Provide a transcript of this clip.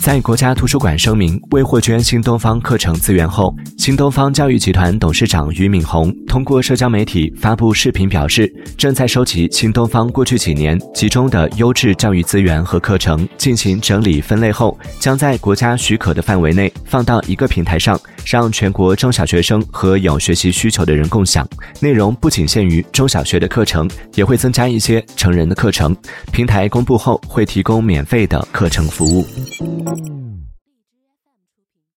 在国家图书馆声明未获捐新东方课程资源后，新东方教育集团董事长俞敏洪通过社交媒体发布视频表示，正在收集新东方过去几年集中的优质教育资源和课程，进行整理分类后，将在国家许可的范围内放到一个平台上，让全国中小学生和有学习需求的人共享。内容不仅限于中小学的课程，也会增加一些成人的课程。平台公布后会提供免费的课程服务。Música